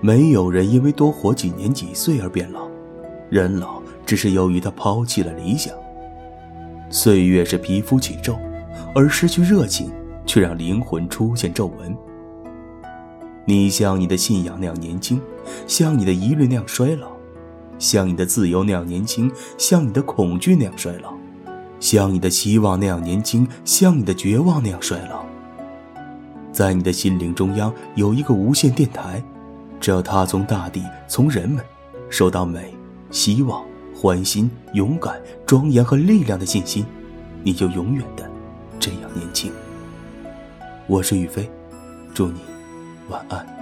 没有人因为多活几年几岁而变老，人老只是由于他抛弃了理想。岁月是皮肤起皱，而失去热情却让灵魂出现皱纹。你像你的信仰那样年轻，像你的疑虑那样衰老，像你的自由那样年轻，像你的恐惧那样衰老，像你的希望那样年轻，像你的绝望那样衰老。在你的心灵中央有一个无线电台，只要他从大地、从人们，收到美、希望、欢欣、勇敢、庄严和力量的信心，你就永远的这样年轻。我是宇飞，祝你晚安。